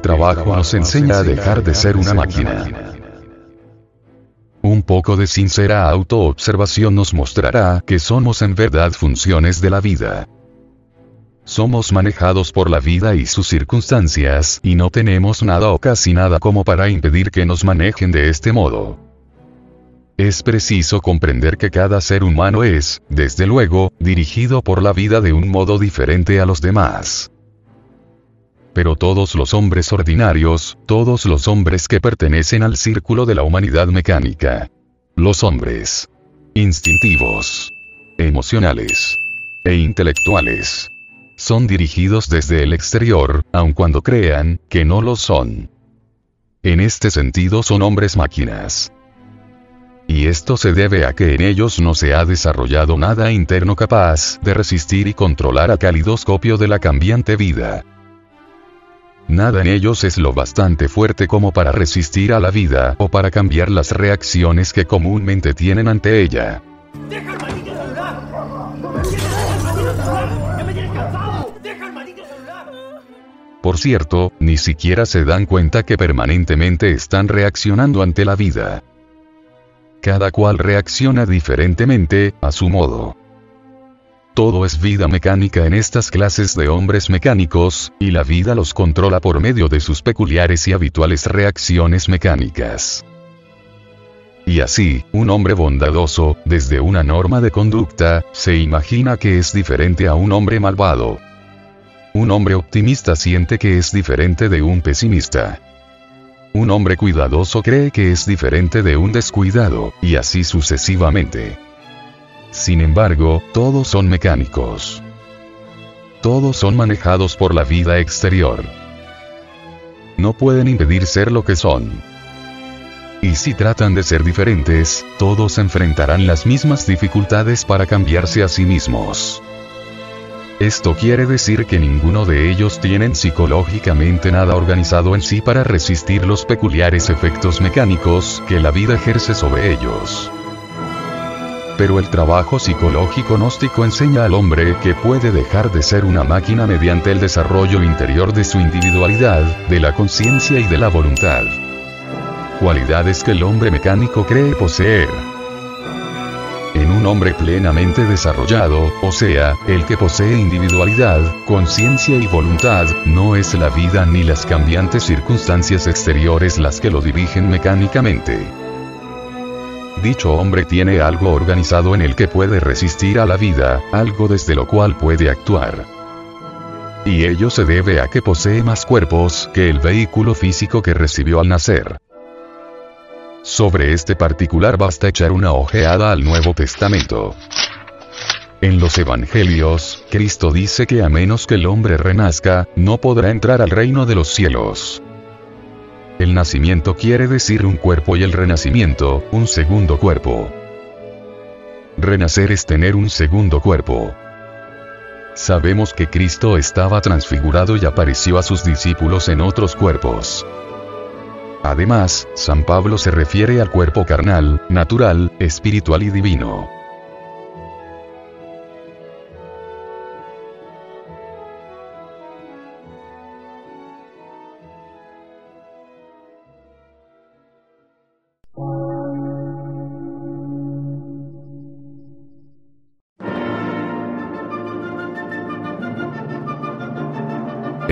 Trabajo nos enseña a dejar de ser una máquina. Un poco de sincera autoobservación nos mostrará que somos en verdad funciones de la vida. Somos manejados por la vida y sus circunstancias, y no tenemos nada o casi nada como para impedir que nos manejen de este modo. Es preciso comprender que cada ser humano es, desde luego, dirigido por la vida de un modo diferente a los demás. Pero todos los hombres ordinarios, todos los hombres que pertenecen al círculo de la humanidad mecánica, los hombres instintivos, emocionales e intelectuales, son dirigidos desde el exterior, aun cuando crean que no lo son. En este sentido son hombres máquinas. Y esto se debe a que en ellos no se ha desarrollado nada interno capaz de resistir y controlar al calidoscopio de la cambiante vida. Nada en ellos es lo bastante fuerte como para resistir a la vida o para cambiar las reacciones que comúnmente tienen ante ella. Por cierto, ni siquiera se dan cuenta que permanentemente están reaccionando ante la vida. Cada cual reacciona diferentemente, a su modo. Todo es vida mecánica en estas clases de hombres mecánicos, y la vida los controla por medio de sus peculiares y habituales reacciones mecánicas. Y así, un hombre bondadoso, desde una norma de conducta, se imagina que es diferente a un hombre malvado, un hombre optimista siente que es diferente de un pesimista. Un hombre cuidadoso cree que es diferente de un descuidado, y así sucesivamente. Sin embargo, todos son mecánicos. Todos son manejados por la vida exterior. No pueden impedir ser lo que son. Y si tratan de ser diferentes, todos enfrentarán las mismas dificultades para cambiarse a sí mismos. Esto quiere decir que ninguno de ellos tienen psicológicamente nada organizado en sí para resistir los peculiares efectos mecánicos que la vida ejerce sobre ellos. Pero el trabajo psicológico gnóstico enseña al hombre que puede dejar de ser una máquina mediante el desarrollo interior de su individualidad, de la conciencia y de la voluntad. Cualidades que el hombre mecánico cree poseer en un hombre plenamente desarrollado, o sea, el que posee individualidad, conciencia y voluntad, no es la vida ni las cambiantes circunstancias exteriores las que lo dirigen mecánicamente. Dicho hombre tiene algo organizado en el que puede resistir a la vida, algo desde lo cual puede actuar. Y ello se debe a que posee más cuerpos que el vehículo físico que recibió al nacer. Sobre este particular basta echar una ojeada al Nuevo Testamento. En los Evangelios, Cristo dice que a menos que el hombre renazca, no podrá entrar al reino de los cielos. El nacimiento quiere decir un cuerpo y el renacimiento, un segundo cuerpo. Renacer es tener un segundo cuerpo. Sabemos que Cristo estaba transfigurado y apareció a sus discípulos en otros cuerpos. Además, San Pablo se refiere al cuerpo carnal, natural, espiritual y divino.